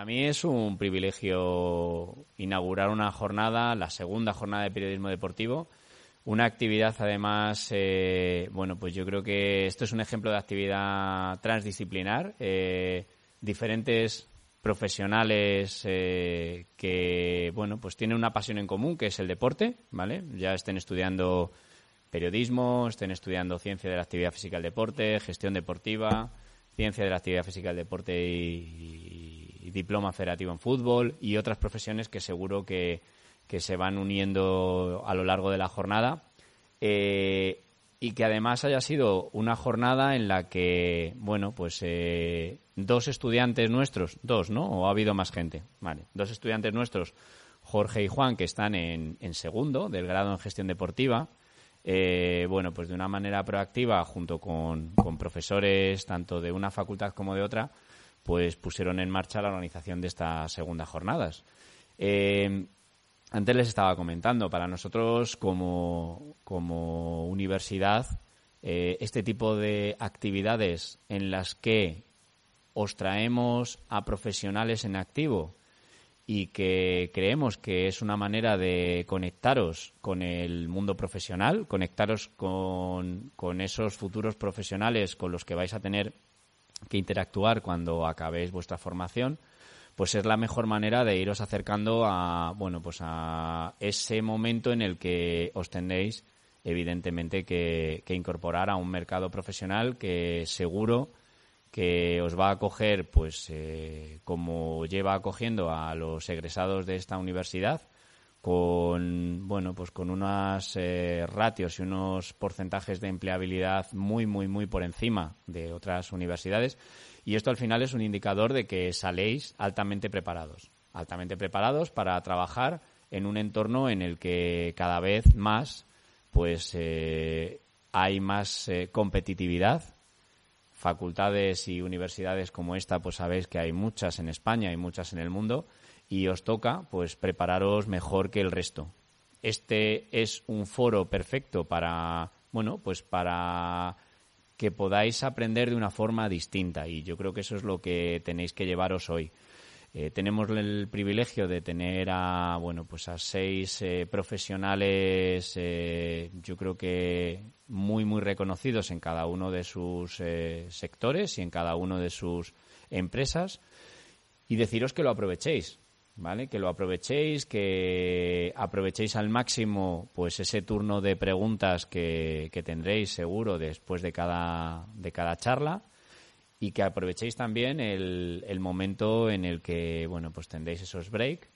Para mí es un privilegio inaugurar una jornada, la segunda jornada de periodismo deportivo. Una actividad, además, eh, bueno, pues yo creo que esto es un ejemplo de actividad transdisciplinar. Eh, diferentes profesionales eh, que, bueno, pues tienen una pasión en común, que es el deporte, ¿vale? Ya estén estudiando periodismo, estén estudiando ciencia de la actividad física del deporte, gestión deportiva, ciencia de la actividad física del deporte y, diploma federativo en fútbol y otras profesiones que seguro que, se van uniendo a lo largo de la jornada. Eh, y que además haya sido una jornada en la que, bueno, pues eh, dos estudiantes nuestros, dos, ¿no? ¿O ha habido más gente? Vale, dos estudiantes nuestros, Jorge y Juan, que están en, en segundo del grado en gestión deportiva, eh, bueno, pues de una manera proactiva, junto con, con profesores tanto de una facultad como de otra, pues pusieron en marcha la organización de estas segundas jornadas. Eh, antes les estaba comentando, para nosotros como, universidad, eh, este tipo de actividades en las que os traemos a profesionales en activo y que creemos que es una manera de conectaros con el mundo profesional, conectaros con, con esos futuros profesionales con los que vais a tener que interactuar cuando acabéis vuestra formación, pues es la mejor manera de iros acercando a, bueno, pues a ese momento en el que os tendréis, evidentemente, que, incorporar a un mercado profesional que seguro que os va a acoger, pues, eh, como lleva acogiendo a los egresados de esta universidad, con bueno pues con unas eh, ratios y unos porcentajes de empleabilidad muy muy muy por encima de otras universidades. Y esto al final es un indicador de que saléis altamente preparados. Altamente preparados para trabajar en un entorno en el que cada vez más pues eh, hay más eh, competitividad. Facultades y universidades como esta pues sabéis que hay muchas en España y muchas en el mundo y os toca pues prepararos mejor que el resto. Este es un foro perfecto para, bueno, pues para que podáis aprender de una forma distinta y yo creo que eso es lo que tenéis que llevaros hoy. Eh, tenemos el privilegio de tener a bueno pues a seis eh, profesionales eh, yo creo que muy muy reconocidos en cada uno de sus sectores y en cada uno de sus empresas y deciros que lo aprovechéis ¿vale? Que lo aprovechéis, que aprovechéis al máximo pues ese turno de preguntas que, tendréis seguro después de cada, de cada charla y que aprovechéis también el, el momento en el que, bueno, pues tendréis esos break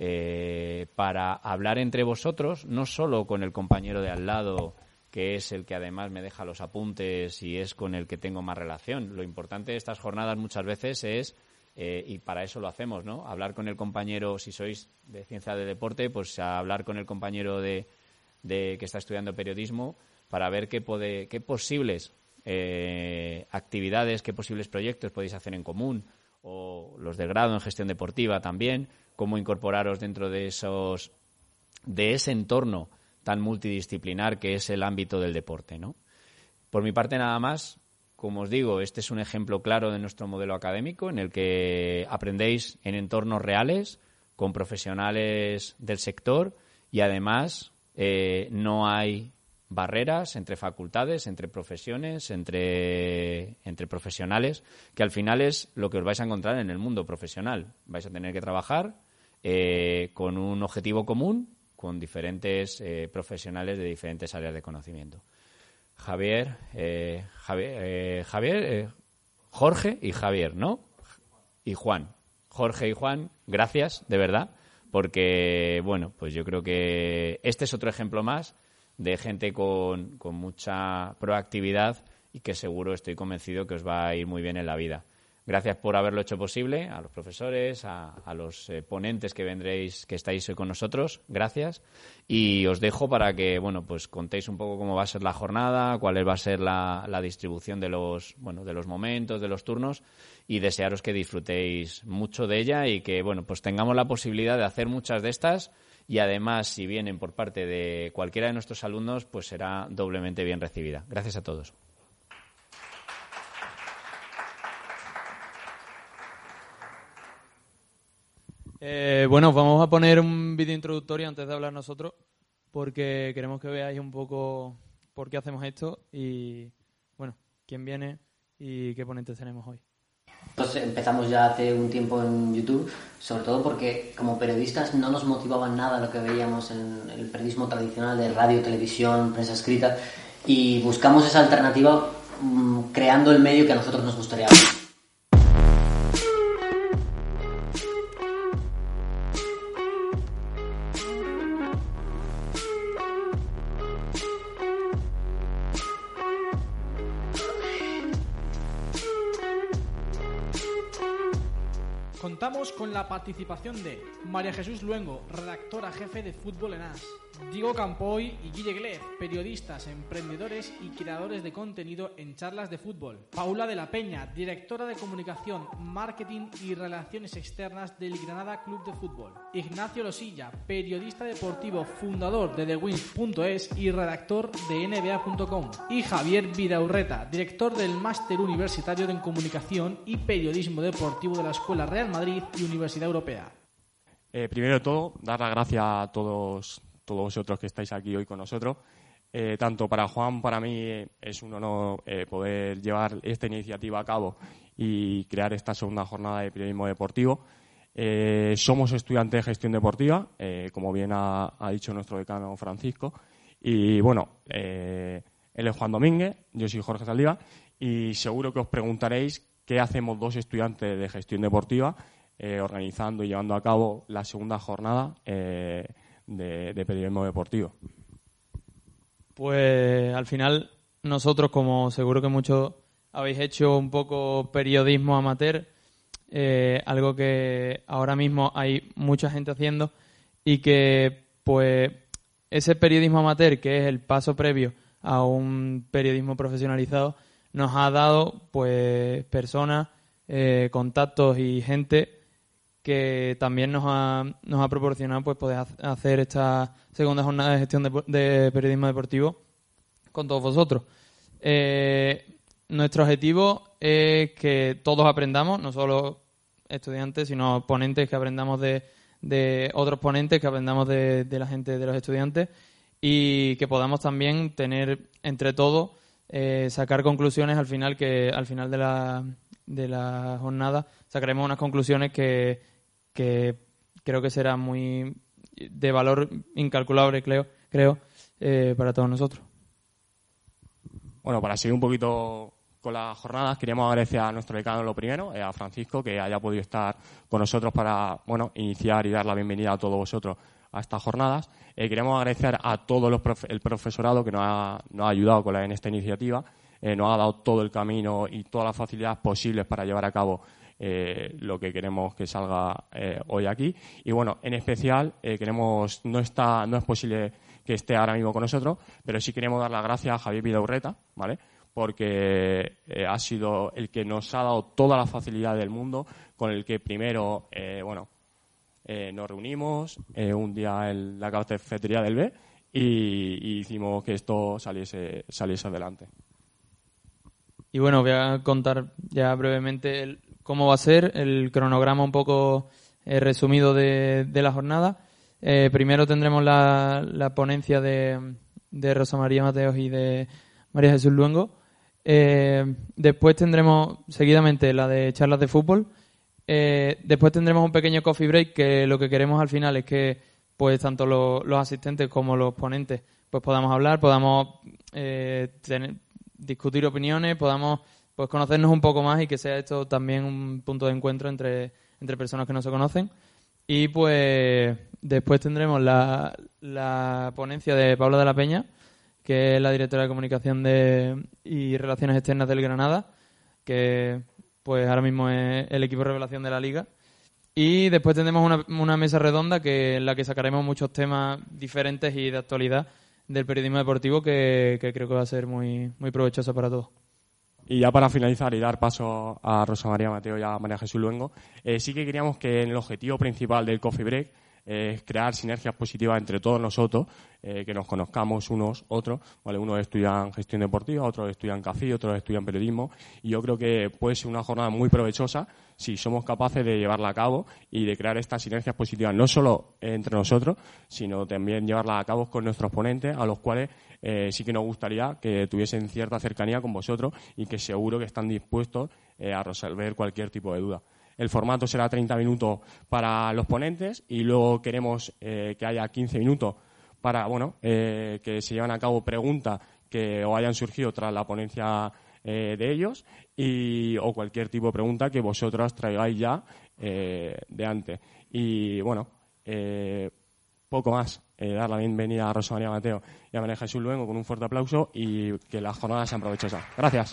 eh, para hablar entre vosotros, no solo con el compañero de al lado, que es el que además me deja los apuntes y es con el que tengo más relación. Lo importante de estas jornadas muchas veces es eh, y para eso lo hacemos, ¿no? Hablar con el compañero, si sois de ciencia de deporte, pues hablar con el compañero de, que está estudiando periodismo para ver qué, qué posibles eh, actividades, qué posibles proyectos podéis hacer en común, o los de grado en gestión deportiva también, cómo incorporaros dentro de esos de ese entorno tan multidisciplinar que es el ámbito del deporte, ¿no? Por mi parte nada más, como os digo, este es un ejemplo claro de nuestro modelo académico en el que aprendéis en entornos reales, con profesionales del sector y además eh, no hay barreras entre facultades, entre profesiones, entre, profesionales, que al final es lo que os vais a encontrar en el mundo profesional. Vais a tener que trabajar eh, con un objetivo común, con diferentes eh, profesionales de diferentes áreas de conocimiento. Javier, eh, Javier, eh, Javier eh, Jorge y Javier, ¿no? Y Juan. Jorge y Juan, gracias, de verdad, porque, bueno, pues yo creo que este es otro ejemplo más de gente con, mucha proactividad y que seguro estoy convencido que os va a ir muy bien en la vida. Gracias por haberlo hecho posible, a los profesores, a, los eh, ponentes que vendréis, que estáis hoy con nosotros. Gracias. Y os dejo para que, bueno, pues contéis un poco cómo va a ser la jornada, cuál va a ser la, la distribución de los, bueno, de los momentos, de los turnos y desearos que disfrutéis mucho de ella y que, bueno, pues tengamos la posibilidad de hacer muchas de estas y además, si vienen por parte de cualquiera de nuestros alumnos, pues será doblemente bien recibida. Gracias a todos. Eh, bueno, vamos a poner un vídeo introductorio antes de hablar nosotros, porque queremos que veáis un poco por qué hacemos esto y, bueno, quién viene y qué ponentes tenemos hoy. Entonces empezamos ya hace un tiempo en YouTube, sobre todo porque como periodistas no nos motivaba nada lo que veíamos en el periodismo tradicional de radio, televisión, prensa escrita, y buscamos esa alternativa mm, creando el medio que a nosotros nos gustaría. Con la participación de María Jesús Luengo, redactora jefe de Fútbol en As, Diego Campoy y Guille Glez, periodistas, emprendedores y creadores de contenido en charlas de fútbol. Paula de la Peña, directora de comunicación, marketing y relaciones externas del Granada Club de Fútbol. Ignacio Losilla, periodista deportivo, fundador de TheWins.es y redactor de NBA.com. Y Javier Vidaurreta, director del Máster Universitario en Comunicación y Periodismo Deportivo de la Escuela Real Madrid y Universidad Europea. Eh, primero de todo, dar las gracias a todos todos vosotros que estáis aquí hoy con nosotros. Eh, tanto para Juan, para mí es un honor eh, poder llevar esta iniciativa a cabo y crear esta segunda jornada de periodismo deportivo. Eh, somos estudiantes de gestión deportiva, como bien ha, dicho nuestro decano Francisco. Y bueno, él es Juan Domínguez, yo soy Jorge Saldiva y seguro que os preguntaréis qué hacemos dos estudiantes de gestión deportiva organizando y llevando a cabo la segunda jornada de, periodismo deportivo? Pues al final nosotros, como seguro que muchos habéis hecho un poco periodismo amateur, eh, algo que ahora mismo hay mucha gente haciendo y que pues ese periodismo amateur, que es el paso previo a un periodismo profesionalizado, nos ha dado pues personas, eh, contactos y gente que también nos ha, nos ha proporcionado pues poder hacer esta segunda jornada de gestión de, periodismo deportivo con todos vosotros. Eh, nuestro objetivo es que todos aprendamos, no solo estudiantes, sino ponentes que aprendamos de, de otros ponentes, que aprendamos de, de, la gente de los estudiantes y que podamos también tener entre todos eh, sacar conclusiones al final que al final de la, de la jornada sacaremos unas conclusiones que que creo que será muy de valor incalculable, creo, creo eh, para todos nosotros. Bueno, para seguir un poquito con las jornadas, queríamos agradecer a nuestro decano lo primero, eh, a Francisco, que haya podido estar con nosotros para bueno iniciar y dar la bienvenida a todos vosotros a estas jornadas. Eh, queremos agradecer a todo el profesorado que nos ha, nos ha ayudado con la, en esta iniciativa, nos ha dado todo el camino y todas las facilidades posibles para llevar a cabo eh, lo que queremos que salga eh, hoy aquí. Y bueno, en especial eh, queremos, no está, no es posible que esté ahora mismo con nosotros, pero sí queremos dar las gracias a Javier Vidaurreta, ¿vale? Porque ha sido el que nos ha dado toda la facilidad del mundo, con el que primero, bueno, nos reunimos un día en la cafetería del B y, hicimos que esto saliese, saliese adelante. Y bueno, voy a contar ya brevemente el, cómo va a ser el cronograma un poco eh, resumido de, la jornada. Eh, primero tendremos la, ponencia de, Rosa María Mateos y de María Jesús Luengo. Eh, después tendremos seguidamente la de charlas de fútbol. después tendremos un pequeño coffee break que lo que queremos al final es que pues tanto los asistentes como los ponentes pues podamos hablar, podamos discutir opiniones, podamos pues conocernos un poco más y que sea esto también un punto de encuentro entre, entre personas que no se conocen. Y pues después tendremos la, la ponencia de Paula de la Peña, que es la directora de comunicación de, y relaciones externas del Granada, que pues ahora mismo es el equipo revelación de la liga. Y después tendremos una, una mesa redonda que, en la que sacaremos muchos temas diferentes y de actualidad del periodismo deportivo que, que creo que va a ser muy, muy provechoso para todos. Y ya para finalizar y dar paso a Rosa María Mateo y a María Jesús Luengo, eh, sí que queríamos que el objetivo principal del Coffee Break es crear sinergias positivas entre todos nosotros, eh, que nos conozcamos unos otros. ¿vale? Unos estudian gestión deportiva, otros estudian café, otros estudian periodismo. Y yo creo que puede ser una jornada muy provechosa si somos capaces de llevarla a cabo y de crear estas sinergias positivas, no solo entre nosotros, sino también llevarla a cabo con nuestros ponentes, a los cuales eh, sí que nos gustaría que tuviesen cierta cercanía con vosotros y que seguro que están dispuestos eh, a resolver cualquier tipo de duda. El formato será 30 minutos para los ponentes y luego queremos eh, que haya 15 minutos para, bueno, eh, que se lleven a cabo preguntas que hayan surgido tras la ponencia eh, de ellos y, o cualquier tipo de pregunta que vosotros traigáis ya de antes. Y, bueno, poco más. dar la bienvenida a Rosa María Mateo y a María Jesús Luengo con un fuerte aplauso y que las jornadas sean provechosas. Gracias.